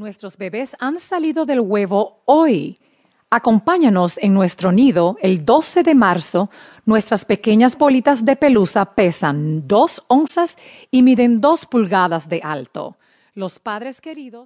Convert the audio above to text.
Nuestros bebés han salido del huevo hoy. Acompáñanos en nuestro nido el 12 de marzo. Nuestras pequeñas bolitas de pelusa pesan dos onzas y miden dos pulgadas de alto. Los padres queridos.